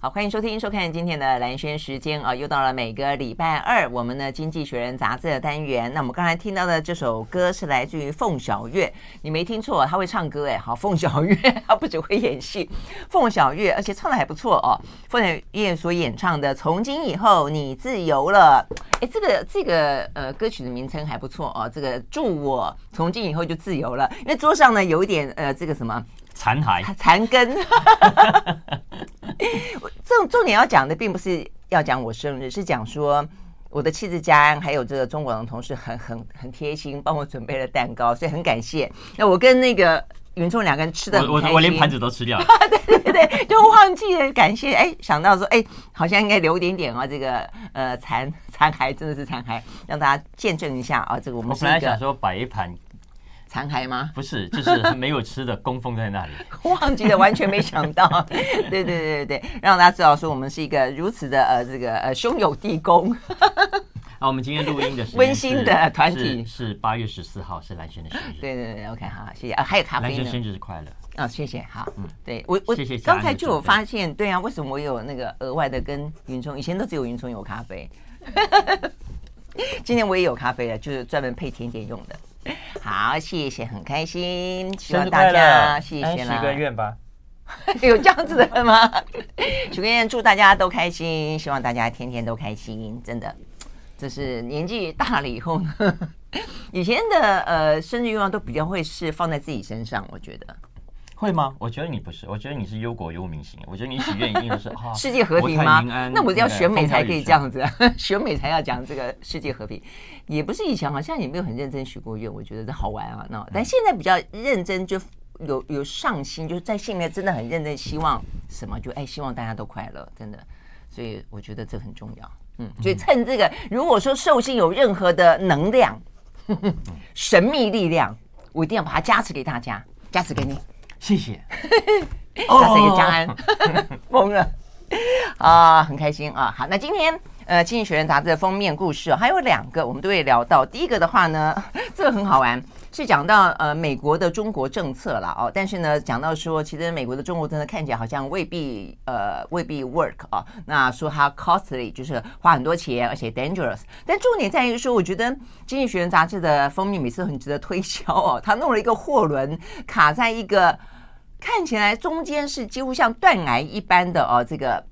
好，欢迎收听、收看今天的兰轩时间啊，又到了每个礼拜二，我们的《经济学人》杂志的单元。那我们刚才听到的这首歌是来自于凤小岳，你没听错，他会唱歌哎。好，凤小岳他不只会演戏，凤小岳而且唱的还不错哦。凤小岳所演唱的《从今以后你自由了》，哎，这个这个呃歌曲的名称还不错哦。这个祝我从今以后就自由了，因为桌上呢有一点呃这个什么。残骸、残根，这种重点要讲的并不是要讲我生日，是讲说我的妻子家安还有这个中国的同事很很很贴心，帮我准备了蛋糕，所以很感谢。那我跟那个云聪两个人吃的，我我连盘子都吃掉了，对对对，就忘记了感谢。哎，想到说，哎，好像应该留一点点啊，这个呃残残骸真的是残骸，让大家见证一下啊。这个我们本来想说摆一盘。残骸吗？不是，就是没有吃的供奉在那里。忘记了，完全没想到。对对对对对，让大家知道说我们是一个如此的呃这个呃兄友弟恭。啊，我们今天录音的是温馨的团体，是八月十四号，是蓝轩的生日。对对对，OK，好，谢谢啊，还有咖啡蓝轩生日快乐啊，谢谢。好，嗯，对我我刚才就有发现，对啊，为什么我有那个额外的跟云聪，以前都只有云聪有咖啡，今天我也有咖啡了，就是专门配甜点用的。好，谢谢，很开心，希望大家谢谢啦。许个愿吧，有这样子的吗？许个愿，祝大家都开心，希望大家天天都开心。真的，就是年纪大了以后呢，以前的呃生日愿望都比较会是放在自己身上，我觉得。会吗？我觉得你不是，我觉得你是忧国忧民型。我觉得你许愿一定是 啊，世界和平吗？那我要选美才可以这样子，选美才要讲这个世界和平，也不是以前好像也没有很认真许过愿。我觉得这好玩啊，那但现在比较认真，就有有上心，就是在心里面真的很认真，希望什么就哎，希望大家都快乐，真的。所以我觉得这很重要。嗯，所以趁这个，如果说寿星有任何的能量、神秘力量，我一定要把它加持给大家，加持给你。谢谢，他是一个江安，疯了。啊，很开心啊。好，那今天呃，《经济学人》杂志的封面故事还有两个，我们都会聊到。第一个的话呢，这个很好玩，是讲到呃美国的中国政策了哦。但是呢，讲到说，其实美国的中国政策看起来好像未必呃未必 work 啊。那说它 costly 就是花很多钱，而且 dangerous。但重点在于说，我觉得《经济学人》杂志的封面每次很值得推销哦。他弄了一个货轮卡在一个。看起来中间是几乎像断崖一般的哦，这个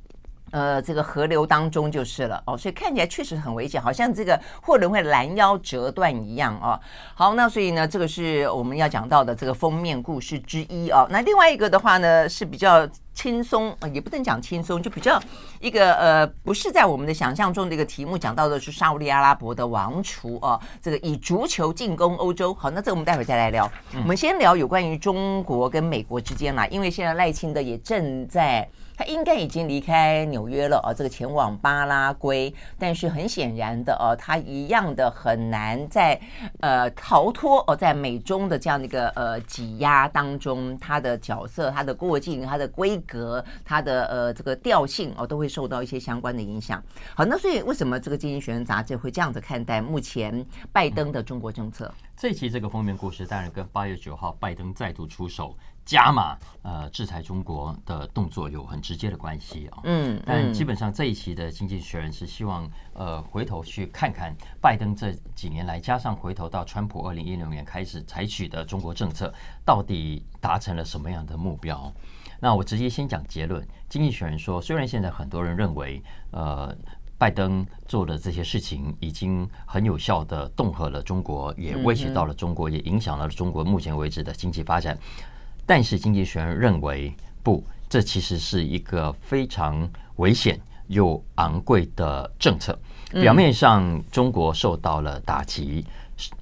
呃这个河流当中就是了哦，所以看起来确实很危险，好像这个货轮会拦腰折断一样哦。好，那所以呢，这个是我们要讲到的这个封面故事之一哦。那另外一个的话呢，是比较轻松，也不能讲轻松，就比较一个呃，不是在我们的想象中的一个题目，讲到的是沙乌地阿拉伯的王储哦，这个以足球进攻欧洲。好，那这个我们待会再来聊。我们先聊有关于中国跟美国之间啦，因为现在赖清德也正在。他应该已经离开纽约了啊，这个前往巴拉圭，但是很显然的哦，他一样的很难在呃逃脱哦，在美中的这样的一个呃挤压当中，他的角色、他的过境、他的规格、他的呃这个调性哦，都会受到一些相关的影响。好，那所以为什么这个《经济学人》杂志会这样子看待目前拜登的中国政策？这一期这个封面故事当然跟八月九号拜登再度出手。加码呃制裁中国的动作有很直接的关系啊，嗯，但基本上这一期的《经济学人》是希望呃回头去看看拜登这几年来，加上回头到川普二零一六年开始采取的中国政策，到底达成了什么样的目标？那我直接先讲结论，《经济学人》说，虽然现在很多人认为呃拜登做的这些事情已经很有效的恫吓了中国，也威胁到了中国，也影响了中国目前为止的经济发展。但是经济学人认为，不，这其实是一个非常危险又昂贵的政策。表面上中国受到了打击，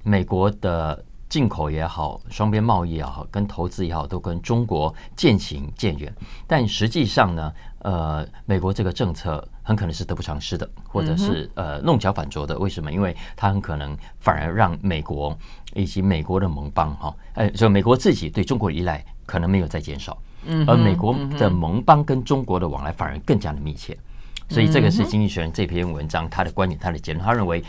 美国的进口也好，双边贸易也好，跟投资也好，都跟中国渐行渐远。但实际上呢，呃，美国这个政策很可能是得不偿失的，或者是呃弄巧反拙的。为什么？因为它很可能反而让美国以及美国的盟邦哈，呃，就美国自己对中国依赖。可能没有再减少，而美国的盟邦跟中国的往来反而更加的密切，所以这个是《经济学人》这篇文章他的观点，他的结论。他认为，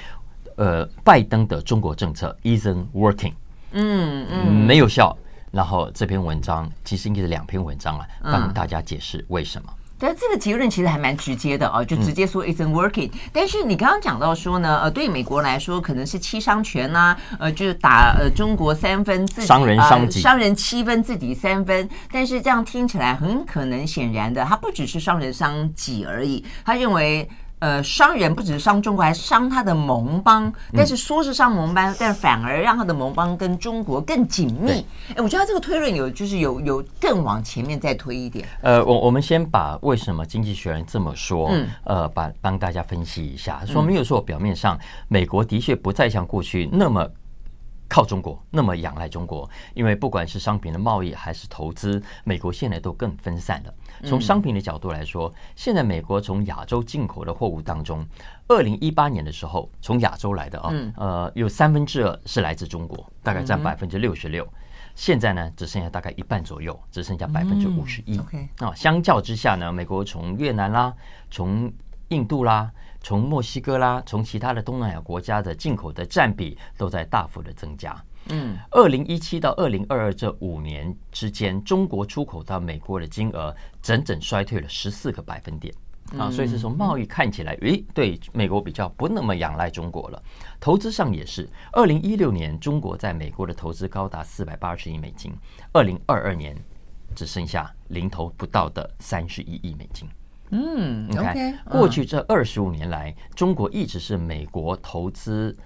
呃，拜登的中国政策 isn't working，嗯嗯，没有效。然后这篇文章其实应该是两篇文章啊，帮大家解释为什么。对，这个结论其实还蛮直接的哦，就直接说 isn't working。嗯、但是你刚刚讲到说呢，呃，对美国来说可能是七伤拳呐、啊，呃，就是打呃中国三分自己伤人伤己、呃，伤人七分自己三分。但是这样听起来很可能显然的，他不只是伤人伤己而已，他认为。呃，伤人不只是伤中国，还伤他的盟邦。但是说是伤盟邦，嗯、但反而让他的盟邦跟中国更紧密。哎，我觉得他这个推论有，就是有有更往前面再推一点。呃，我我们先把为什么《经济学人》这么说，嗯、呃，把帮大家分析一下。说没有错，表面上美国的确不再像过去那么靠中国，那么仰赖中国，因为不管是商品的贸易还是投资，美国现在都更分散了。从商品的角度来说，现在美国从亚洲进口的货物当中，二零一八年的时候，从亚洲来的啊，呃，有三分之二是来自中国，大概占百分之六十六。现在呢，只剩下大概一半左右，只剩下百分之五十一。啊，相较之下呢，美国从越南啦，从印度啦，从墨西哥啦，从其他的东南亚国家的进口的占比都在大幅的增加。嗯，二零一七到二零二二这五年之间，中国出口到美国的金额整整衰退了十四个百分点啊！所以是从贸易看起来，诶，对美国比较不那么仰赖中国了。投资上也是，二零一六年中国在美国的投资高达四百八十亿美金，二零二二年只剩下零头不到的三十一亿美金。嗯，，OK 过去这二十五年来，中国一直是美国投资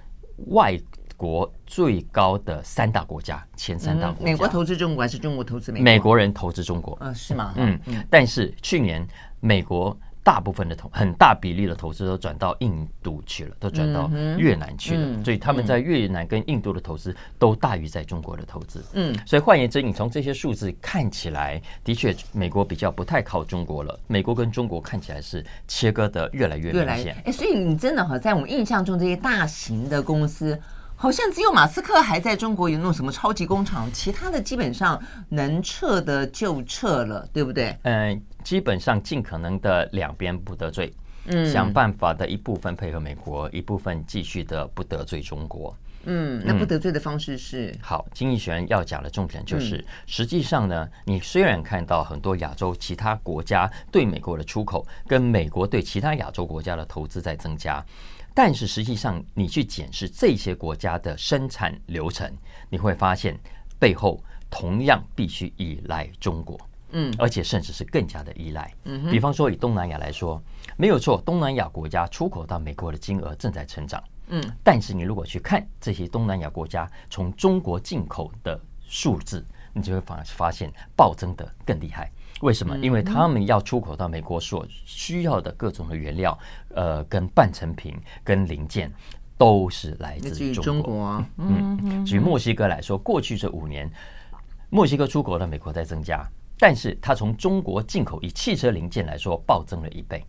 外。国最高的三大国家，前三大国家，美国投资中国还是中国投资美国？美国人投资中国，嗯，是吗？嗯，但是去年美国大部分的投很大比例的投资都转到印度去了，都转到越南去了，所以他们在越南跟印度的投资都大于在中国的投资。嗯，所以换言之，你从这些数字看起来，的确美国比较不太靠中国了。美国跟中国看起来是切割的越来越明显。哎，所以你真的哈，在我们印象中，这些大型的公司。好像只有马斯克还在中国有那种什么超级工厂，其他的基本上能撤的就撤了，对不对？嗯，基本上尽可能的两边不得罪，嗯，想办法的一部分配合美国，一部分继续的不得罪中国。嗯，那不得罪的方式是？嗯、好，经济学人要讲的重点就是，嗯、实际上呢，你虽然看到很多亚洲其他国家对美国的出口，跟美国对其他亚洲国家的投资在增加。但是实际上，你去检视这些国家的生产流程，你会发现背后同样必须依赖中国，嗯，而且甚至是更加的依赖。嗯，比方说以东南亚来说，没有错，东南亚国家出口到美国的金额正在成长，嗯，但是你如果去看这些东南亚国家从中国进口的数字，你就会发发现暴增的更厉害。为什么？因为他们要出口到美国所需要的各种的原料，呃，跟半成品、跟零件，都是来自中国。嗯，举墨西哥来说，过去这五年，墨西哥出口到美国在增加，但是它从中国进口以汽车零件来说，暴增了一倍。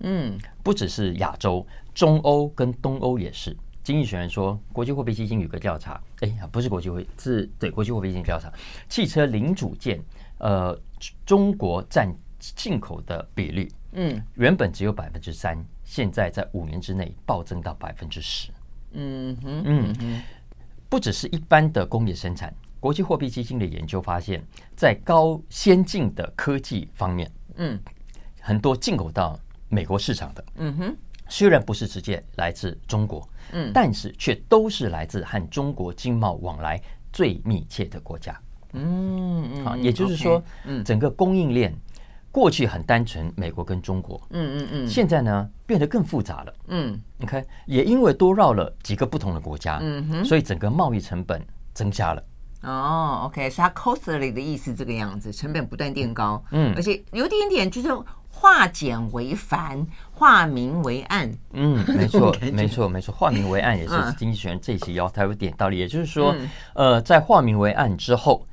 嗯，不只是亚洲，中欧跟东欧也是。经济学人说，国际货币基金有个调查，哎呀，不是国际货币，是对国际货币基金调查，汽车零组件，呃，中国占进口的比率，嗯，原本只有百分之三，现在在五年之内暴增到百分之十。嗯哼，嗯哼，不只是一般的工业生产，国际货币基金的研究发现，在高先进的科技方面，嗯，很多进口到美国市场的，嗯哼。虽然不是直接来自中国，嗯，但是却都是来自和中国经贸往来最密切的国家，嗯嗯，啊，也就是说，嗯，整个供应链过去很单纯，美国跟中国，嗯嗯嗯，现在呢变得更复杂了，嗯，你看，也因为多绕了几个不同的国家，嗯哼，所以整个贸易成本增加了。哦，OK，是它 costly 的意思，这个样子，成本不断垫高，嗯，而且有点点就是。化简为繁，化明为暗。嗯，没 错，没错，没错。化明为暗也是经济学人这一期要他有点道理。也就是说，嗯、呃，在化明为暗之后，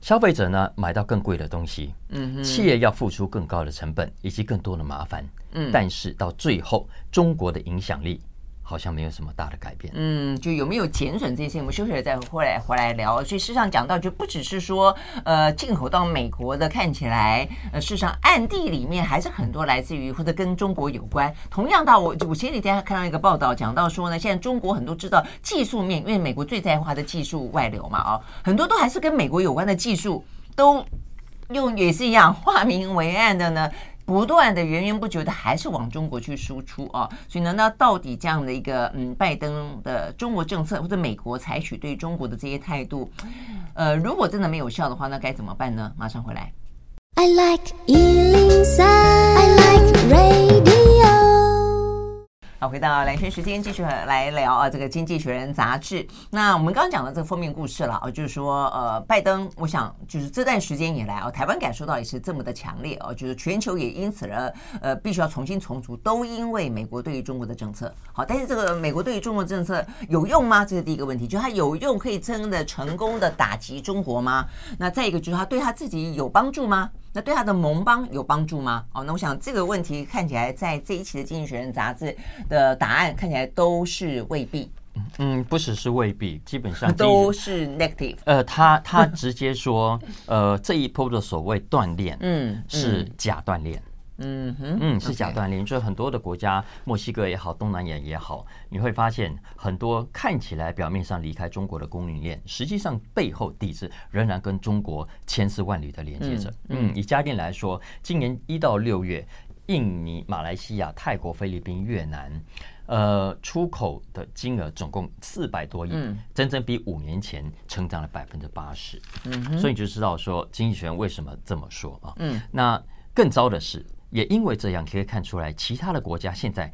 消费者呢买到更贵的东西，嗯哼，企业要付出更高的成本以及更多的麻烦。嗯，但是到最后，中国的影响力。好像没有什么大的改变。嗯，就有没有减损这些，我们休息了再回来回来聊。所以事实上讲到，就不只是说，呃，进口到美国的看起来，呃，事实上暗地里面还是很多来自于或者跟中国有关。同样的，我我前几天还看到一个报道，讲到说呢，现在中国很多制造技术面，因为美国最在乎的技术外流嘛，啊，很多都还是跟美国有关的技术，都用也是一样化明为暗的呢。不断的源源不绝的还是往中国去输出啊。所以呢，那到底这样的一个嗯，拜登的中国政策或者美国采取对中国的这些态度，呃，如果真的没有效的话，那该怎么办呢？马上回来。I like 103, I like 好，回到蓝轩时间，继续来聊啊，这个《经济学人》杂志。那我们刚刚讲的这个封面故事了啊，就是说，呃，拜登，我想就是这段时间以来啊，台湾感受到也是这么的强烈啊，就是全球也因此而呃，必须要重新重组，都因为美国对于中国的政策。好，但是这个美国对于中国政策有用吗？这是第一个问题，就它有用，可以真的成功的打击中国吗？那再一个就是它对他自己有帮助吗？那对他的盟邦有帮助吗？哦，那我想这个问题看起来在这一期的《经济学人》杂志的答案看起来都是未必。嗯，不只是未必，基本上 都是 negative。呃，他他直接说，呃，这一波的所谓锻炼，嗯，是假断链。嗯哼，嗯，是假断链，就是很多的国家，墨西哥也好，东南亚也好，你会发现很多看起来表面上离开中国的供应链，实际上背后底子仍然跟中国千丝万缕的连接着。嗯，以家电来说，今年一到六月，印尼、马来西亚、泰国、菲律宾、越南，呃，出口的金额总共四百多亿，整整比五年前成长了百分之八十。嗯哼，所以你就知道说，经济学人为什么这么说啊？嗯，那更糟的是。也因为这样，可以看出来，其他的国家现在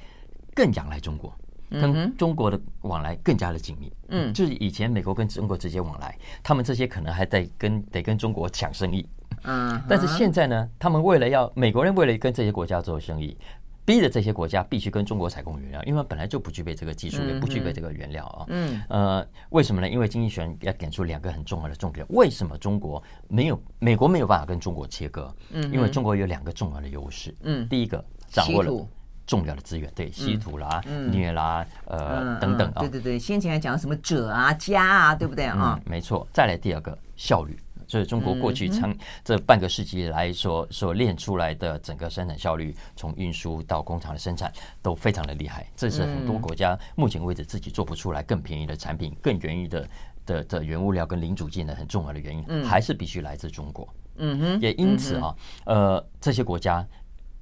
更仰赖中国，跟中国的往来更加的紧密。嗯，就是以前美国跟中国直接往来，他们这些可能还得跟得跟中国抢生意。嗯，但是现在呢，他们为了要美国人为了跟这些国家做生意。逼着这些国家必须跟中国采购原料，因为本来就不具备这个技术，也不具备这个原料啊。嗯，呃，为什么呢？因为经济学人要点出两个很重要的重点：为什么中国没有美国没有办法跟中国切割？嗯，因为中国有两个重要的优势。嗯，第一个掌握了重要的资源，对，稀土啦、镍啦，呃，等等啊。对对对，先前还讲什么锗啊、镓啊，对不对啊？没错。再来第二个效率。所以中国过去长这半个世纪来所所练出来的整个生产效率，从运输到工厂的生产都非常的厉害。这是很多国家目前为止自己做不出来更便宜的产品、更便宜的的的原物料跟零组件的很重要的原因，还是必须来自中国。嗯哼，也因此啊，呃，这些国家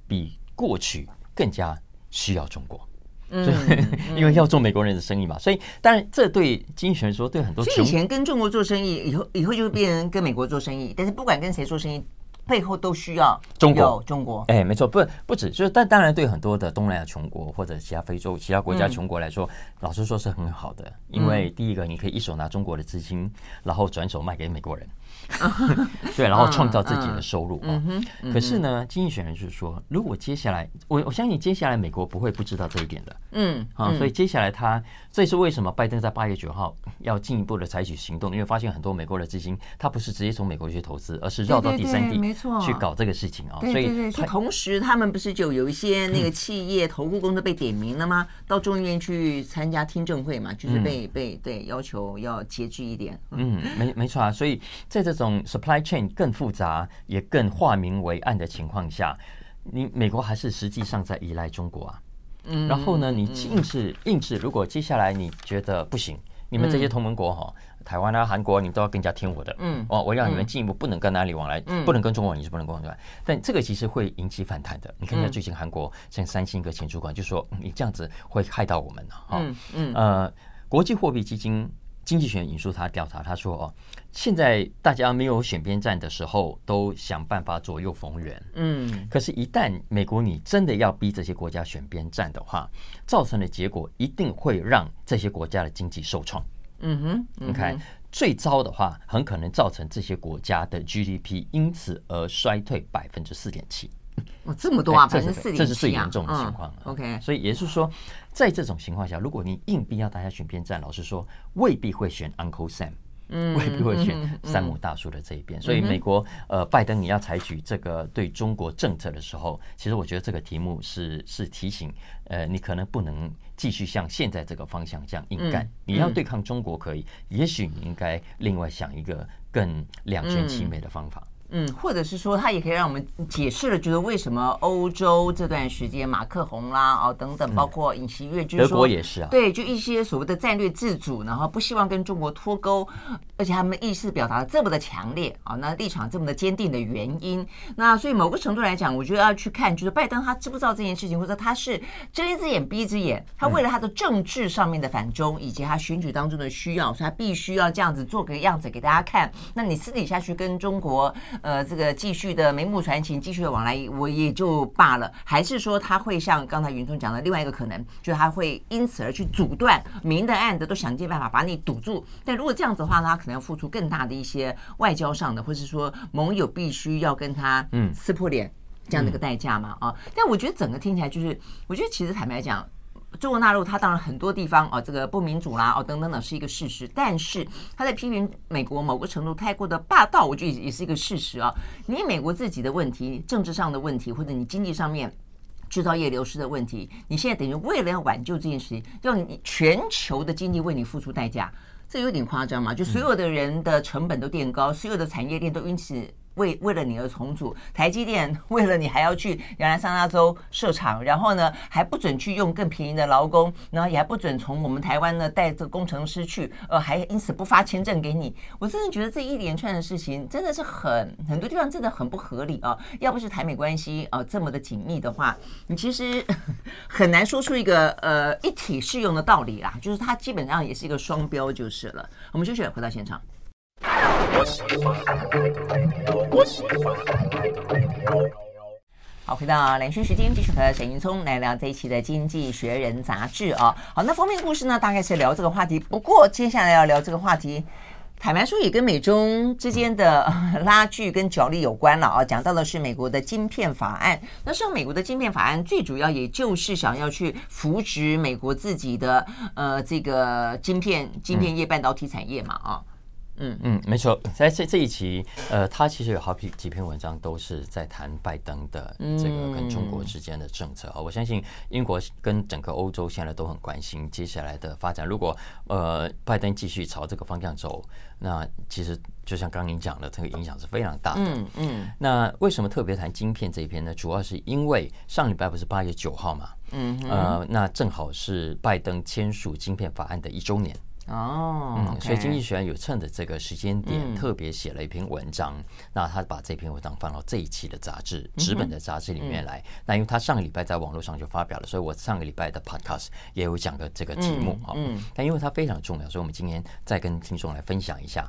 比过去更加需要中国。所以，因为要做美国人的生意嘛，所以当然这对经济学人说，对很多以前跟中国做生意，以后以后就变成跟美国做生意。但是不管跟谁做生意，背后都需要中国。中国，哎，没错，不不止，就是但当然对很多的东南亚穷国或者其他非洲其他国家穷国来说，老实说是很好的，因为第一个你可以一手拿中国的资金，然后转手卖给美国人。对，然后创造自己的收入啊。可是呢，经济学人就是说，如果接下来，我我相信接下来美国不会不知道这一点的。嗯，啊，所以接下来他，这也是为什么拜登在八月九号要进一步的采取行动，因为发现很多美国的资金，他不是直接从美国去投资，而是绕到第三地，没错，去搞这个事情啊。所以，同时他们不是就有一些那个企业投顾公司被点名了吗？到众议院去参加听证会嘛，就是被被对要求要节制一点。嗯，没没错啊，所以在这。这种 supply chain 更复杂，也更化名为暗的情况下，你美国还是实际上在依赖中国啊。嗯，然后呢，你硬是硬是，如果接下来你觉得不行，你们这些同盟国哈，台湾啊、韩国，你都要更加听我的。嗯，哦，我让你们进一步不能跟哪里往来，不能跟中国，你是不能跟往来。但这个其实会引起反弹的。你看一下最近韩国像三星一个前主管就说，你这样子会害到我们哈。嗯嗯。呃，国际货币基金。经济学人引述他调查，他说：“哦，现在大家没有选边站的时候，都想办法左右逢源。嗯，可是，一旦美国你真的要逼这些国家选边站的话，造成的结果一定会让这些国家的经济受创。嗯哼，你看，最糟的话，很可能造成这些国家的 GDP 因此而衰退百分之四点七。”哦，这么多啊，百分之四点七啊，这是最严重的情况。OK，所以也就是说，在这种情况下，如果你硬逼要大家选边站，老实说，未必会选 Uncle Sam。嗯，未必会选山姆大叔的这一边，所以美国呃，拜登你要采取这个对中国政策的时候，其实我觉得这个题目是是提醒，呃，你可能不能继续像现在这个方向这样硬干，你要对抗中国可以，也许你应该另外想一个更两全其美的方法。嗯，或者是说，他也可以让我们解释了，觉得为什么欧洲这段时间马克宏啦，哦等等，包括尹锡悦，就是说，德国也是啊，对，就一些所谓的战略自主，然后不希望跟中国脱钩，而且他们意识表达的这么的强烈啊，那立场这么的坚定的原因，那所以某个程度来讲，我觉得要去看，就是拜登他知不知道这件事情，或者他是睁一只眼闭一只眼，他为了他的政治上面的反中，以及他选举当中的需要，所以他必须要这样子做个样子给大家看。那你私底下去跟中国，呃，这个继续的眉目传情，继续的往来，我也就罢了。还是说他会像刚才云中讲的另外一个可能，就是他会因此而去阻断明的暗的，都想尽办法把你堵住。但如果这样子的话，他可能要付出更大的一些外交上的，或是说盟友必须要跟他嗯撕破脸这样的一个代价嘛啊。但我觉得整个听起来就是，我觉得其实坦白讲。中国大陆，它当然很多地方啊，这个不民主啦，哦等等等是一个事实。但是他在批评美国某个程度太过的霸道，我觉得也是一个事实啊。你美国自己的问题、政治上的问题，或者你经济上面制造业流失的问题，你现在等于为了要挽救这件事情，要你全球的经济为你付出代价，这有点夸张嘛？就所有的人的成本都垫高，所有的产业链都因此。为为了你而重组，台积电 为了你还要去亚利桑那州设厂，然后呢还不准去用更便宜的劳工，然后也还不准从我们台湾呢带这个工程师去，呃，还因此不发签证给你。我真的觉得这一连串的事情真的是很很多地方真的很不合理啊！要不是台美关系啊这么的紧密的话，你其实 很难说出一个呃一体适用的道理啦。就是它基本上也是一个双标就是了。我们休息，回到现场。好，回到蓝轩时间，继续和沈云聪来聊这一期的《经济学人》杂志啊。好，那封面故事呢，大概是聊这个话题。不过接下来要聊这个话题，坦白说也跟美中之间的拉锯跟角力有关了啊。讲到的是美国的晶片法案。那实际上，美国的晶片法案最主要也就是想要去扶植美国自己的呃这个晶片晶片业、半导体产业嘛啊。嗯嗯，没错，在这这一期，呃，他其实有好几几篇文章都是在谈拜登的这个跟中国之间的政策啊。我相信英国跟整个欧洲现在都很关心接下来的发展。如果呃拜登继续朝这个方向走，那其实就像刚刚您讲的，这个影响是非常大的。嗯嗯。那为什么特别谈晶片这一篇呢？主要是因为上礼拜不是八月九号嘛？嗯。呃，那正好是拜登签署晶片法案的一周年。哦，嗯，所以经济学人有趁着这个时间点，特别写了一篇文章。那他把这篇文章放到这一期的杂志纸本的杂志里面来。那因为他上个礼拜在网络上就发表了，所以我上个礼拜的 podcast 也有讲个这个题目啊。嗯，但因为它非常重要，所以我们今天再跟听众来分享一下。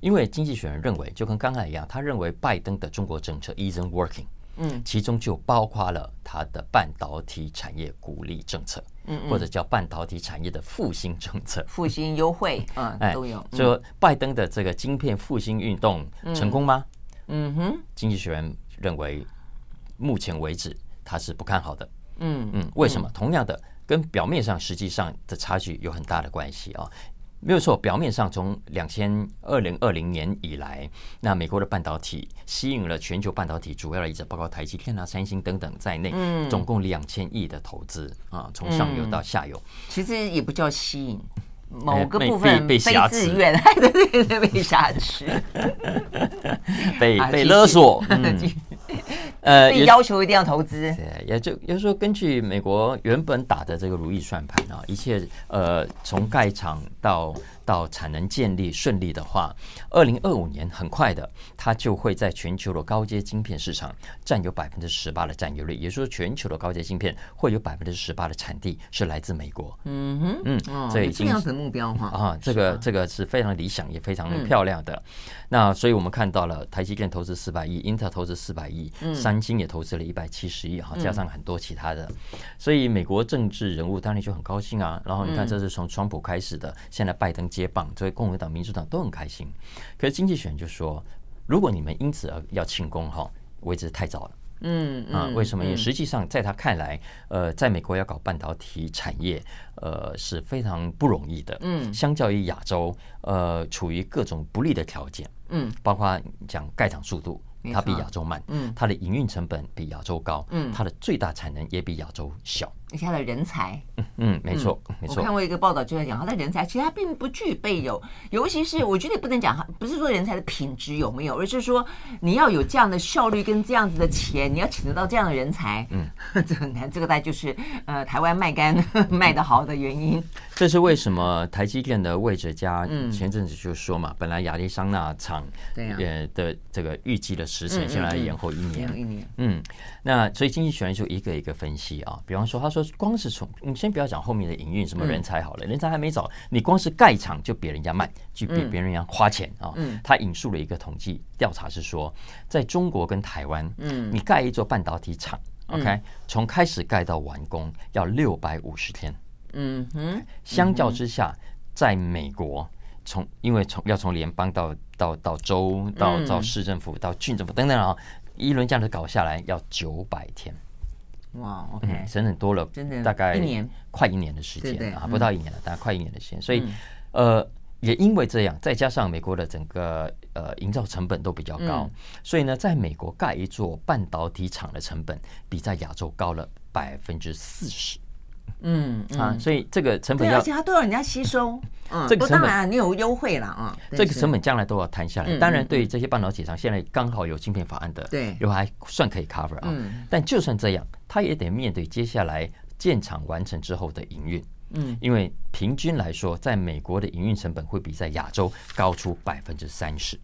因为经济学人认为，就跟刚才一样，他认为拜登的中国政策 isn't working。嗯，其中就包括了他的半导体产业鼓励政策。嗯，或者叫半导体产业的复兴政策，复兴优惠，嗯，都有。就说拜登的这个晶片复兴运动成功吗？嗯哼，经济学人认为，目前为止他是不看好的。嗯嗯，为什么？同样的，跟表面上实际上的差距有很大的关系啊。没有错，表面上从两千二零二零年以来，那美国的半导体吸引了全球半导体主要的一者，包括台积电啊、三星等等在内，嗯，总共两千亿的投资啊，从上游到下游，嗯，其实也不叫吸引。某个部分被被被自愿，对对对，被挟持，被被勒索，嗯、呃，被要求一定要投资。对，也就也就是说，根据美国原本打的这个如意算盘啊，一切呃，从盖厂到。到产能建立顺利的话，二零二五年很快的，它就会在全球的高阶晶片市场占有百分之十八的占有率。也就是说，全球的高阶晶片会有百分之十八的产地是来自美国。嗯哼，嗯，这已经这样子目标哈啊，这个这个是非常理想也非常漂亮的。那所以我们看到了台积电投资四百亿，英特尔投资四百亿，三星也投资了一百七十亿哈，加上很多其他的。所以美国政治人物当然就很高兴啊。然后你看，这是从川普开始的，现在拜登。接棒，作为共和党、民主党都很开心。可是经济学人就说，如果你们因此而要庆功哈，为之太早了。嗯啊，为什么？因为实际上在他看来，呃，在美国要搞半导体产业，呃，是非常不容易的。嗯，相较于亚洲，呃，处于各种不利的条件。嗯，包括讲盖厂速度它比亚洲慢，嗯，它的营运成本比亚洲高，嗯，它的最大产能也比亚洲小。而且他的人才，嗯嗯，没错，没错。我看过一个报道，就在讲他的人才，其实他并不具备有，尤其是我觉得也不能讲他，不是说人才的品质有没有，而是说你要有这样的效率跟这样子的钱，你要请得到这样的人才，嗯，这很难。这个大概就是呃，台湾卖干 卖得好的原因。这是为什么台积电的魏哲家前阵子就说嘛，本来亚利桑那厂也的这个预计的时程，现在延后一年，一年，嗯，那所以经济学人就一个一个分析啊，比方说他说。光是从你先不要讲后面的营运什么人才好了，人才还没找，你光是盖厂就比人家慢，就比别人要花钱啊。他引述了一个统计调查是说，在中国跟台湾，嗯，你盖一座半导体厂，OK，从开始盖到完工要六百五十天，嗯哼，相较之下，在美国，从因为从要从联邦到到到州到到市政府到郡政府等等啊，一轮这样子搞下来要九百天。哇，OK，整整多了，真的大概一年快一年的时间啊，不到一年了，大概快一年的时间。所以，呃，也因为这样，再加上美国的整个呃营造成本都比较高，所以呢，在美国盖一座半导体厂的成本比在亚洲高了百分之四十。嗯啊，所以这个成本要，而且它都要人家吸收。嗯，这个当然你有优惠了啊。这个成本将来都要摊下来。当然，对于这些半导体厂，现在刚好有芯片法案的，对，又还算可以 cover 啊。但就算这样，它也得面对接下来建厂完成之后的营运。嗯，因为平均来说，在美国的营运成本会比在亚洲高出百分之三十。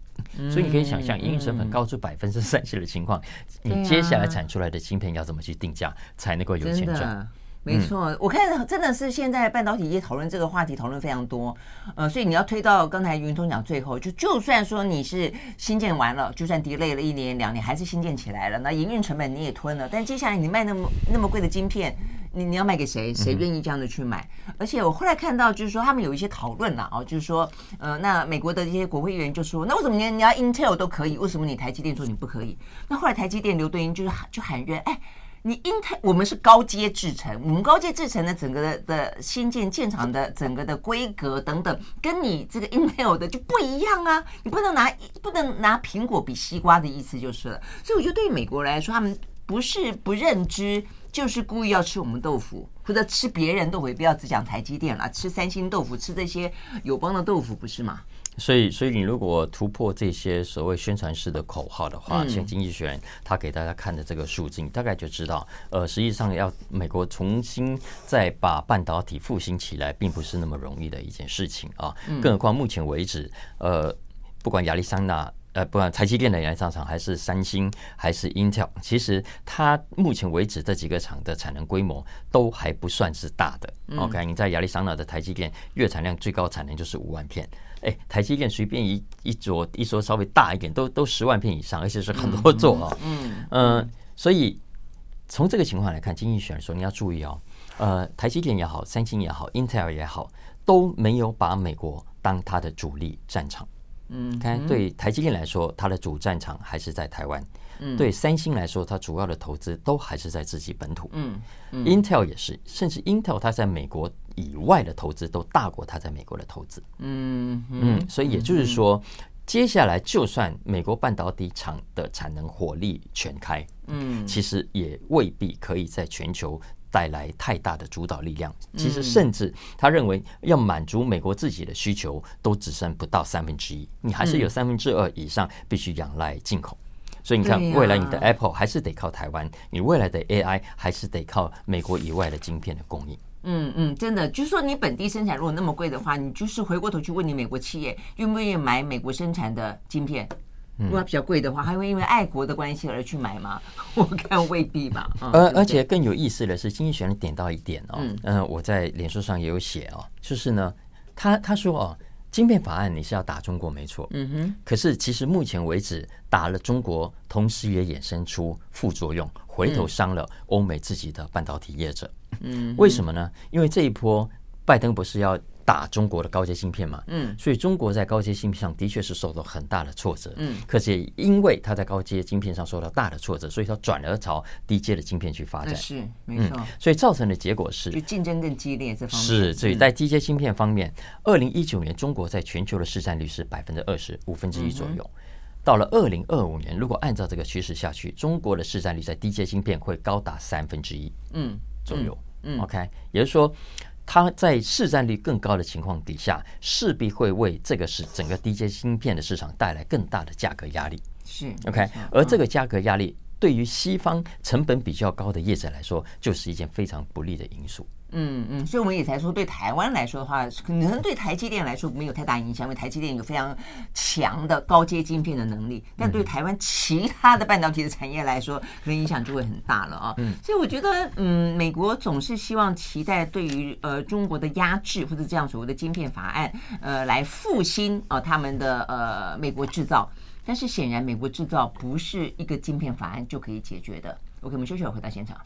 所以你可以想象，营运成本高出百分之三十的情况，你接下来产出来的芯片要怎么去定价才能够有钱赚？没错，我看真的是现在半导体业讨论这个话题讨论非常多，呃，所以你要推到刚才云通讲最后，就就算说你是新建完了，就算 delay 了一年两年，还是新建起来了，那营运成本你也吞了，但接下来你卖那么那么贵的晶片，你你要卖给谁？谁愿意这样的去买？而且我后来看到就是说他们有一些讨论了啊，就是说，呃，那美国的这些国会议员就说，那为什么你你要 Intel 都可以，为什么你台积电说你不可以？那后来台积电刘敦英就是就喊冤，哎。你 Intel 我们是高阶制程，我们高阶制程的整个的的新建建厂的整个的规格等等，跟你这个 Intel 的就不一样啊！你不能拿不能拿苹果比西瓜的意思就是了。所以我觉得对于美国来说，他们不是不认知，就是故意要吃我们豆腐，或者吃别人豆腐，也不要只讲台积电了，吃三星豆腐，吃这些友邦的豆腐，不是吗？所以，所以你如果突破这些所谓宣传式的口号的话，像经济学人他给大家看的这个数字，你大概就知道，呃，实际上要美国重新再把半导体复兴起来，并不是那么容易的一件事情啊。更何况目前为止，呃，不管亚利桑那，呃，不管台积电的原厂厂，还是三星，还是 Intel，其实它目前为止这几个厂的产能规模都还不算是大的。OK，你在亚利桑那的台积电月产量最高产能就是五万片。哎，台积电随便一一座一座稍微大一点，都都十万片以上，而且是很多座啊。嗯嗯，所以从这个情况来看，经济学人说你要注意哦，呃，台积电也好，三星也好，Intel 也好，都没有把美国当它的主力战场。嗯，看对台积电来说，它的主战场还是在台湾。嗯，对三星来说，它主要的投资都还是在自己本土。嗯，Intel 也是，甚至 Intel 它在美国。以外的投资都大过他在美国的投资，嗯嗯，所以也就是说，接下来就算美国半导体厂的产能火力全开，嗯，其实也未必可以在全球带来太大的主导力量。其实，甚至他认为要满足美国自己的需求，都只剩不到三分之一，你还是有三分之二以上必须仰赖进口。所以你看，未来你的 Apple 还是得靠台湾，你未来的 AI 还是得靠美国以外的晶片的供应。嗯嗯，真的，就是说你本地生产如果那么贵的话，你就是回过头去问你美国企业愿不愿意买美国生产的晶片，如果它比较贵的话，还会因为爱国的关系而去买吗？我看未必吧。而而且更有意思的是，经济学人点到一点哦，嗯，我在脸书上也有写哦，就是呢，他他说哦，晶片法案你是要打中国没错，嗯哼，可是其实目前为止打了中国，同时也衍生出副作用，回头伤了欧美自己的半导体业者。嗯，为什么呢？因为这一波拜登不是要打中国的高阶芯片嘛，嗯，所以中国在高阶芯片上的确是受到很大的挫折，嗯，可是也因为它在高阶芯片上受到大的挫折，所以它转而朝低阶的芯片去发展，是没错，所以造成的结果是就竞争更激烈这方面。是，所以在低阶芯片方面，二零一九年中国在全球的市占率是百分之二十五分之一左右。到了二零二五年，如果按照这个趋势下去，中国的市占率在低阶芯片会高达三分之一，嗯，左右，嗯，OK，也就是说，它在市占率更高的情况底下，势必会为这个是整个低阶芯片的市场带来更大的价格压力，是 OK，而这个价格压力对于西方成本比较高的业者来说，就是一件非常不利的因素。嗯嗯，所以我们也才说，对台湾来说的话，可能对台积电来说没有太大影响，因为台积电有非常强的高阶晶片的能力。但对台湾其他的半导体的产业来说，可能影响就会很大了啊。嗯，所以我觉得，嗯，美国总是希望期待对于呃中国的压制或者这样所谓的晶片法案，呃，来复兴啊他们的呃美国制造。但是显然，美国制造不是一个晶片法案就可以解决的。OK，我们休息会回到现场。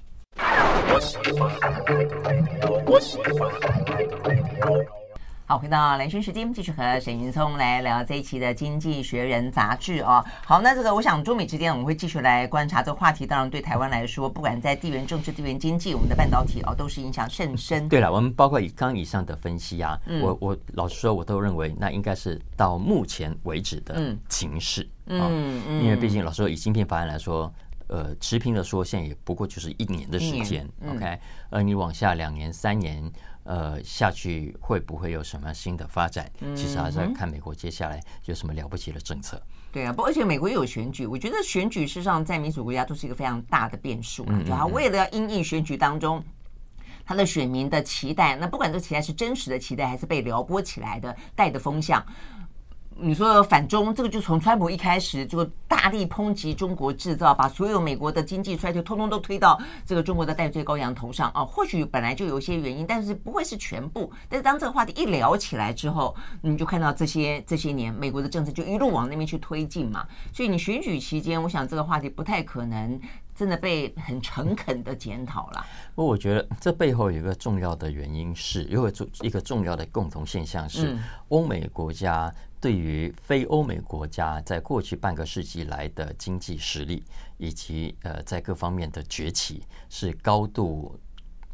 好，回到兰萱时间，继续和沈云聪来聊这一期的《经济学人》杂志哦。好，那这个我想中美之间我们会继续来观察这个话题。当然，对台湾来说，不管在地缘政治、地缘经济，我们的半导体哦都是影响甚深。对了，我们包括以刚以上的分析啊，嗯、我我老实说，我都认为那应该是到目前为止的情势。嗯嗯，嗯，因为毕竟老实说，以芯片法案来说。呃，持平的说，现在也不过就是一年的时间，OK。呃你往下两年、三年，呃，下去会不会有什么新的发展？其实还是要看美国接下来有什么了不起的政策。对啊，不，而且美国又有选举，我觉得选举事实上在民主国家都是一个非常大的变数啊。就他为了要因应选举当中他的选民的期待，那不管这期待是真实的期待，还是被撩拨起来的带的风向。你说反中，这个就从川普一开始就大力抨击中国制造，把所有美国的经济衰退通通都推到这个中国的代罪羔羊头上啊！或许本来就有一些原因，但是不会是全部。但是当这个话题一聊起来之后，你就看到这些这些年美国的政策就一路往那边去推进嘛。所以你选举期间，我想这个话题不太可能真的被很诚恳的检讨了。不过我觉得这背后有一个重要的原因是，有一个重要的共同现象是，欧美国家。对于非欧美国家在过去半个世纪来的经济实力，以及呃在各方面的崛起，是高度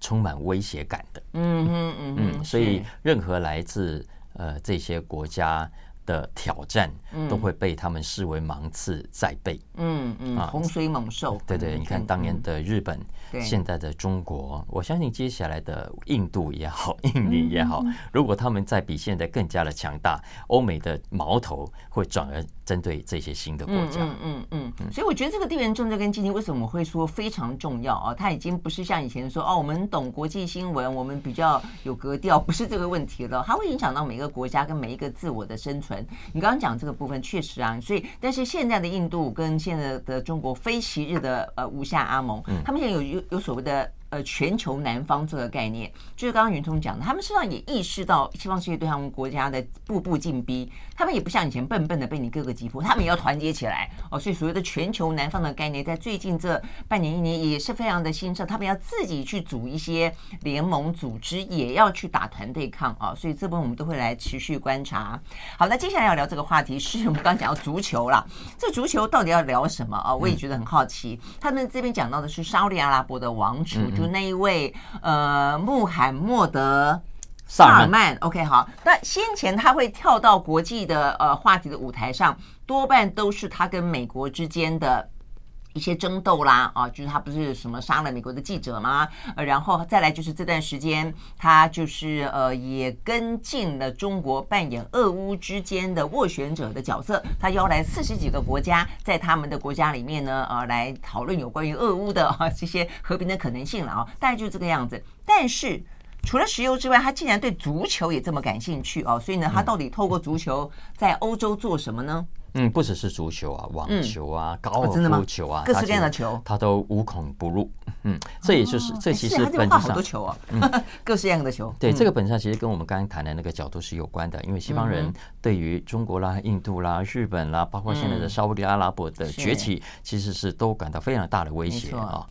充满威胁感的。嗯嗯嗯嗯，所以任何来自呃这些国家的挑战，都会被他们视为芒刺在背。嗯嗯，洪水猛兽。对对，你看当年的日本。现在的中国，我相信接下来的印度也好，印尼也好，如果他们再比现在更加的强大，欧美的矛头会转而针对这些新的国家。嗯嗯嗯嗯。所以我觉得这个地缘政治跟经济为什么会说非常重要啊？它已经不是像以前说哦，我们懂国际新闻，我们比较有格调，不是这个问题了。它会影响到每个国家跟每一个自我的生存。你刚刚讲这个部分确实啊，所以但是现在的印度跟现在的中国非昔日的呃吴下阿蒙，他们现在有有。有所谓的呃全球南方这个概念，就是刚刚云聪讲的，他们实际上也意识到西方世界对他们国家的步步进逼，他们也不像以前笨笨的被你各个击破，他们也要团结起来哦。所以所谓的全球南方的概念，在最近这半年一年也是非常的兴盛，他们要自己去组一些联盟组织，也要去打团对抗啊。所以这部分我们都会来持续观察。好，那接下来要聊这个话题是我们刚刚讲到足球了，这足球到底要聊什么啊？我也觉得很好奇。他们这边讲到的是沙利阿拉伯的王储，就那一位呃穆罕默德萨尔曼。OK，好，那先前他会跳到国际的呃话题的舞台上，多半都是他跟美国之间的。一些争斗啦，啊，就是他不是什么杀了美国的记者吗？呃，然后再来就是这段时间，他就是呃也跟进了中国扮演俄乌之间的斡旋者的角色，他邀来四十几个国家，在他们的国家里面呢，呃，来讨论有关于俄乌的啊这些和平的可能性了啊，大概就是这个样子。但是除了石油之外，他竟然对足球也这么感兴趣哦，所以呢，他到底透过足球在欧洲做什么呢？嗯，不只是足球啊，网球啊，高尔夫球啊，各式各样的球，他都无孔不入。嗯，这也就是这其实本质上好多球啊，各式各样的球。对，这个本质上其实跟我们刚刚谈的那个角度是有关的，因为西方人对于中国啦、印度啦、日本啦，包括现在的沙乌地阿拉伯的崛起，其实是都感到非常大的威胁啊。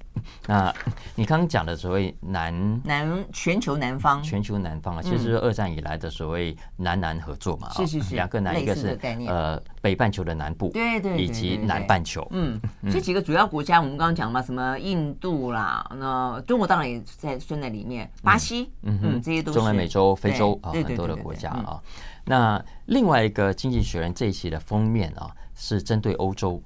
那 你刚刚讲的所谓南南全球南方，全球南方啊，其实是二战以来的所谓南南合作嘛，是是是，两个南，一个是呃北半球的南部，对对，以及南半球，嗯，这几个主要国家，我们刚刚讲嘛，什么印度啦，那中国当然也在算在里面，巴西，嗯嗯，这些都是。中南美洲、非洲啊很多的国家啊。那另外一个《经济学人》这一期的封面啊，是针对欧洲，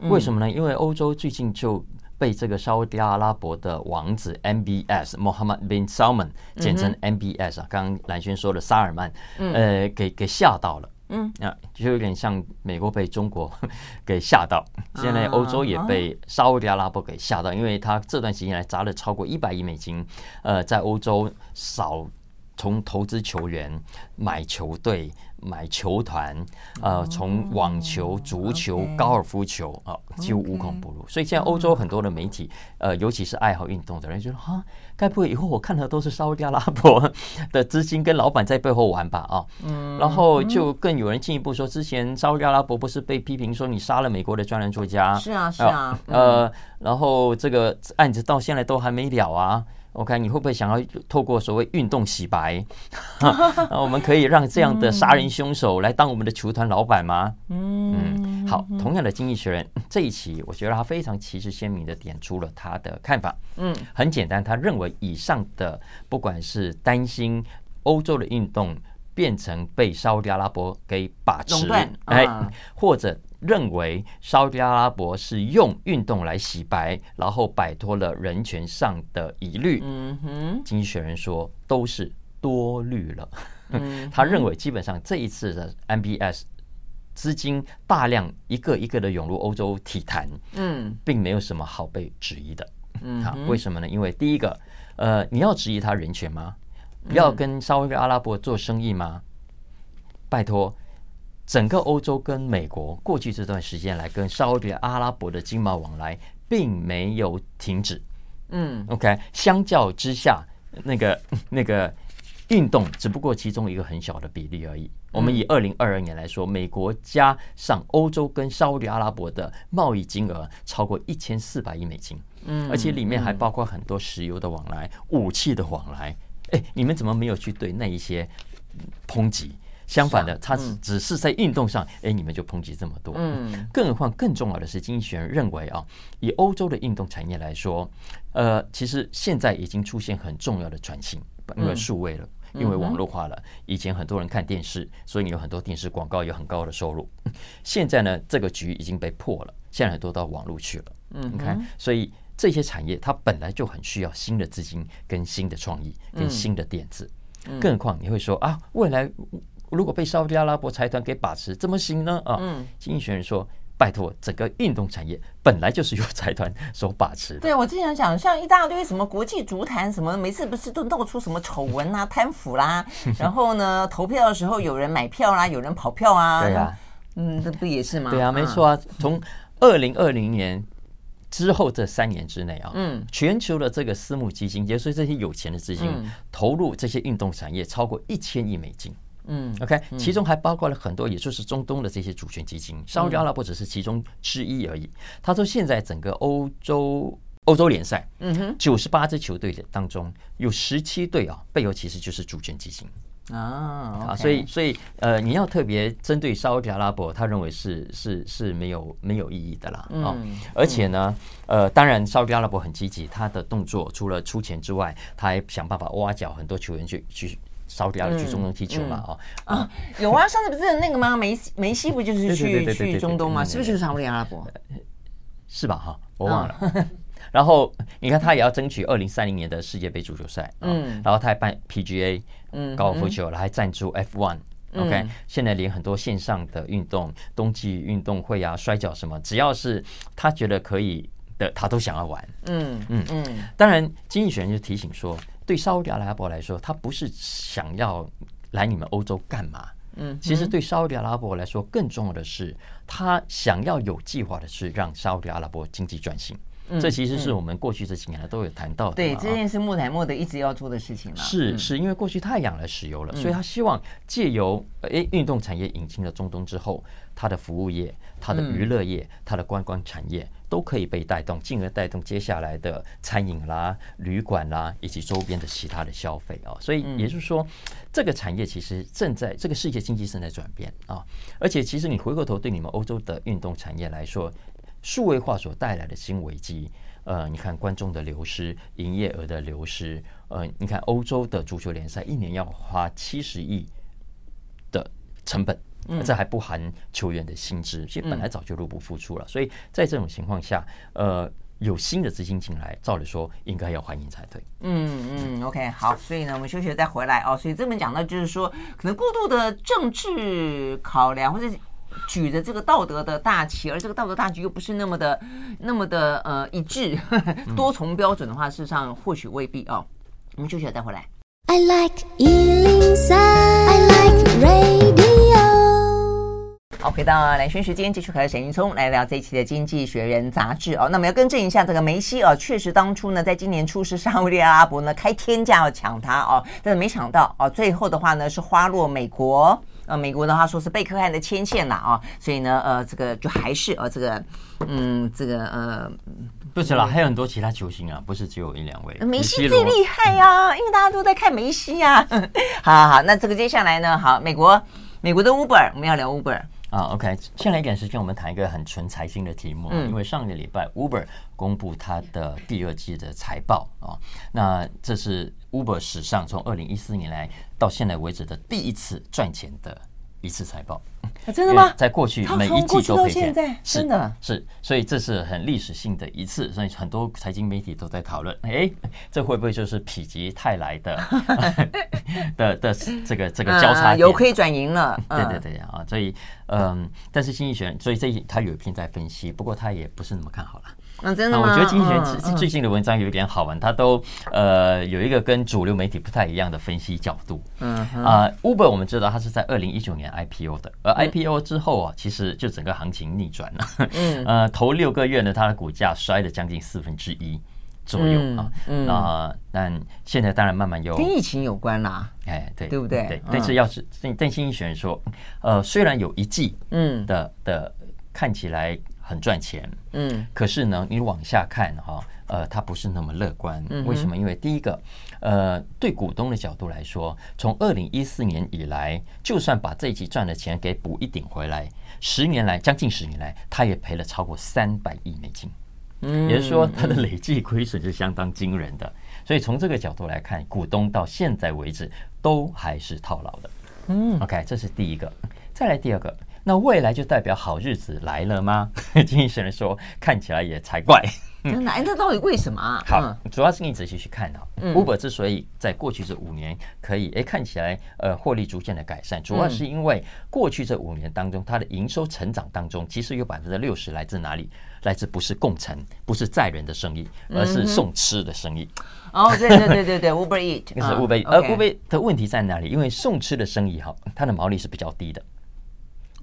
为什么呢？因为欧洲最近就被这个沙乌地阿拉伯的王子 MBS Mohammed bin Salman，简称 MBS 啊，刚刚兰萱说的沙尔曼，呃，给给吓到了，嗯。啊，就有点像美国被中国 给吓到，现在欧洲也被沙乌地阿拉伯给吓到，因为他这段时间来砸了超过一百亿美金，呃，在欧洲少。从投资球员、买球队、买球团，呃，从网球、足球.高尔夫球啊，几乎无孔不入。所以现在欧洲很多的媒体，呃，尤其是爱好运动的人，觉得哈，该不会以后我看的都是沙乌地阿拉伯的资金跟老板在背后玩吧？啊，嗯，然后就更有人进一步说，之前沙乌地阿拉伯不是被批评说你杀了美国的专栏作家？是啊，是啊，呃，然后这个案子到现在都还没了啊。OK，你会不会想要透过所谓运动洗白？那我们可以让这样的杀人凶手来当我们的球团老板吗？嗯，好，同样的《经济学人》这一期，我觉得他非常旗帜鲜明的点出了他的看法。嗯，很简单，他认为以上的不管是担心欧洲的运动变成被沙乌地阿拉伯给把持，哎，或者。认为沙乌地阿拉伯是用运动来洗白，然后摆脱了人权上的疑虑。嗯哼，经济学人说都是多虑了。嗯，他认为基本上这一次的 MBS 资金大量一个一个的涌入欧洲体坛，嗯，并没有什么好被质疑的。嗯，好，为什么呢？因为第一个，呃，你要质疑他人权吗？不要跟沙乌地阿拉伯做生意吗？拜托。整个欧洲跟美国过去这段时间来跟沙乌地阿拉伯的经贸往来并没有停止，嗯，OK，相较之下，那个 那个运动只不过其中一个很小的比例而已。我们以二零二二年来说，美国加上欧洲跟沙乌地阿拉伯的贸易金额超过一千四百亿美金，嗯，而且里面还包括很多石油的往来、武器的往来。哎，你们怎么没有去对那一些抨击？相反的，他只只是在运动上，哎，你们就抨击这么多。嗯，更何况更重要的是，经济学人认为啊，以欧洲的运动产业来说，呃，其实现在已经出现很重要的转型，因为数位了，因为网络化了。以前很多人看电视，所以你有很多电视广告有很高的收入。现在呢，这个局已经被破了，现在很多到网络去了。嗯，你看，所以这些产业它本来就很需要新的资金、跟新的创意、跟新的点子。更何况你会说啊，未来。如果被沙乌地阿拉伯财团给把持，怎么行呢？啊，嗯，经济学人说：“拜托，整个运动产业本来就是由财团所把持的。”对，我之前讲，像一大堆什么国际足坛什么，每次不是都闹出什么丑闻啊、贪腐啦，然后呢，投票的时候有人买票啦，有人跑票啊，对啊，嗯，这不也是吗？对啊，没错啊。从二零二零年之后这三年之内啊，嗯，全球的这个私募基金，也就是这些有钱的资金，投入这些运动产业超过一千亿美金。嗯，OK，其中还包括了很多，也就是中东的这些主权基金，沙乌地阿拉伯只是其中之一而已。他说，现在整个欧洲欧洲联赛，嗯哼，九十八支球队当中有十七队啊，背后其实就是主权基金啊。啊，所以所以呃，你要特别针对沙乌地阿拉伯，他认为是是是没有没有意义的啦。啊，而且呢，呃，当然沙特阿拉伯很积极，他的动作除了出钱之外，他还想办法挖角很多球员去去。沙乌地阿拉伯去中东踢球嘛？哦啊，有啊，上次不是那个吗？梅西梅西不就是去去中东吗？是不是就是沙特阿拉伯？是吧？哈，我忘了。然后你看，他也要争取二零三零年的世界杯足球赛。嗯，然后他还办 PGA，嗯，高尔夫球，还赞助 F1。OK，现在连很多线上的运动，冬季运动会啊，摔跤什么，只要是他觉得可以的，他都想要玩。嗯嗯嗯。当然，经济学人就提醒说。对沙乌地阿拉伯来说，他不是想要来你们欧洲干嘛？嗯，其实对沙乌地阿拉伯来说，更重要的是，他想要有计划的是让沙乌地阿拉伯经济转型。这其实是我们过去这几年来都有谈到的。对，这件事穆罕默德一直要做的事情嘛。是是，因为过去太仰赖石油了，所以他希望借由诶运动产业引进了中东之后，它的服务业、它的娱乐业、它的观光产业都可以被带动，进而带动接下来的餐饮啦、旅馆啦以及周边的其他的消费啊。所以也就是说，这个产业其实正在这个世界经济正在转变啊。而且其实你回过头对你们欧洲的运动产业来说，数位化所带来的新危机，呃，你看观众的流失、营业额的流失，呃，你看欧洲的足球联赛一年要花七十亿的成本。嗯，这还不含球员的薪资，其实本来早就入不敷出了。所以在这种情况下，呃，有新的资金进来，照理说应该要欢迎才对。嗯嗯，OK，好。所以呢，我们休息了再回来哦。所以这边讲到就是说，可能过度的政治考量，或者举着这个道德的大旗，而这个道德大旗又不是那么的、那么的呃一致，多重标准的话，事实上或许未必哦。我们休息了再回来。I like 103, I like radio 好，回到蓝轩时间，继续和沈云聪来聊这一期的《经济学人》杂志哦。那么要更正一下，这个梅西哦，确实当初呢，在今年初是沙乌地阿拉伯呢开天价要抢他哦，但是没想到哦，最后的话呢是花落美国。呃，美国的话说是贝克汉的牵线啦啊，所以呢，呃，这个就还是呃，这个嗯，这个呃，不止了，还有很多其他球星啊，不是只有一两位。梅西最厉害呀、啊，因为大家都在看梅西呀、啊。好好好，那这个接下来呢，好，美国美国的 Uber，我们要聊 Uber。啊，OK，先来一点时间，我们谈一个很纯财经的题目。嗯，因为上个礼拜 Uber 公布它的第二季的财报啊，那这是 Uber 史上从二零一四年来到现在为止的第一次赚钱的一次财报。真的吗？在过去每一季都赔钱，真的是，所以这是很历史性的一次，所以很多财经媒体都在讨论，哎，这会不会就是否极泰来的 的的这个这个交叉由亏转盈了？对对对啊，所以嗯，但是经济学人，所以这他有一篇在分析，不过他也不是那么看好了。嗯，真的吗？我觉得经济学人最近的文章有点好玩，他都呃有一个跟主流媒体不太一样的分析角度。嗯啊，Uber 我们知道它是在二零一九年 IPO 的，而 IPO 之后啊，其实就整个行情逆转了。嗯，呃，头六个月呢，它的股价摔了将近四分之一左右啊。嗯，那但现在当然慢慢有跟疫情有关啦。哎，对，对不对？对，但是要是但经济学人说，呃，虽然有一季嗯的的看起来。很赚钱，嗯，可是呢，你往下看哈，呃，它不是那么乐观。为什么？因为第一个，呃，对股东的角度来说，从二零一四年以来，就算把这一季赚的钱给补一顶回来，十年来将近十年来，他也赔了超过三百亿美金。嗯，也就是说，它的累计亏损是相当惊人的。所以从这个角度来看，股东到现在为止都还是套牢的。嗯，OK，这是第一个。再来第二个。那未来就代表好日子来了吗？经济学人说，看起来也才怪。真的？哎，那到底为什么啊？好，主要是你仔细去看啊。Uber 之所以在过去这五年可以哎看起来呃获利逐渐的改善，主要是因为过去这五年当中，它的营收成长当中，其实有百分之六十来自哪里？来自不是共乘，不是载人的生意，而是送吃的生意。哦，对对对对对，Uber Eat，那是 Uber，而 Uber 的问题在哪里？因为送吃的生意哈，它的毛利是比较低的。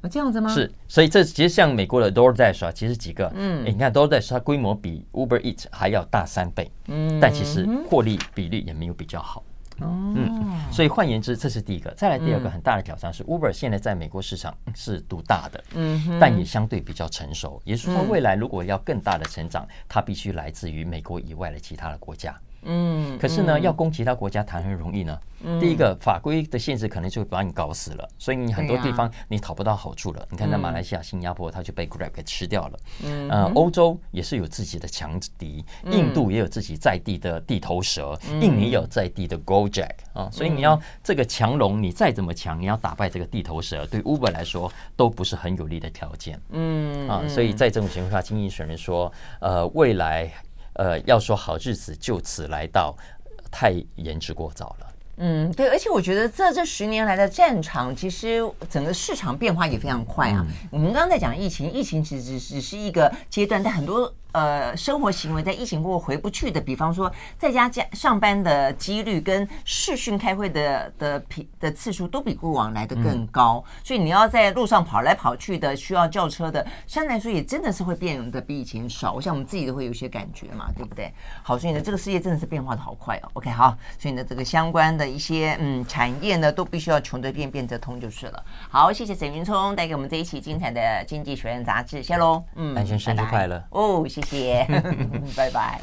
这样子吗？是，所以这其实像美国的 DoorDash 啊，其实几个，嗯，你看 DoorDash 它规模比 Uber Eats 还要大三倍，嗯，但其实获利比率也没有比较好，哦，嗯，所以换言之，这是第一个。再来第二个很大的挑战是 Uber 现在在美国市场是独大的，嗯，但也相对比较成熟，也就是说未来如果要更大的成长，它必须来自于美国以外的其他的国家。嗯，可是呢，要攻其他国家谈很容易呢。第一个法规的限制可能就会把你搞死了，所以你很多地方你讨不到好处了。你看，在马来西亚、新加坡，它就被 Grab 给吃掉了。嗯，呃，欧洲也是有自己的强敌，印度也有自己在地的地头蛇，印尼也有在地的 Gojek 啊。所以你要这个强龙，你再怎么强，你要打败这个地头蛇，对 Uber 来说都不是很有利的条件。嗯啊，所以在这种情况下，经济学人说，呃，未来。呃，要说好日子就此来到，太言之过早了。嗯，对，而且我觉得这这十年来的战场，其实整个市场变化也非常快啊。嗯、我们刚刚在讲疫情，疫情其实只是一个阶段，但很多呃生活行为在疫情过后回不去的，比方说在家家上班的几率跟视讯开会的的频的次数都比过往来的更高，嗯、所以你要在路上跑来跑去的，需要叫车的，相对来说也真的是会变得比以前少。我想我们自己都会有一些感觉嘛，对不对？好，所以呢，这个世界真的是变化的好快哦。OK，好，所以呢，这个相关的一些嗯产业呢，都必须要穷得变，变得通就是了。好，谢谢沈云聪带给我们这一期精彩的《经济学人》杂志，谢喽。嗯，安先生日快乐哦，谢谢，拜拜。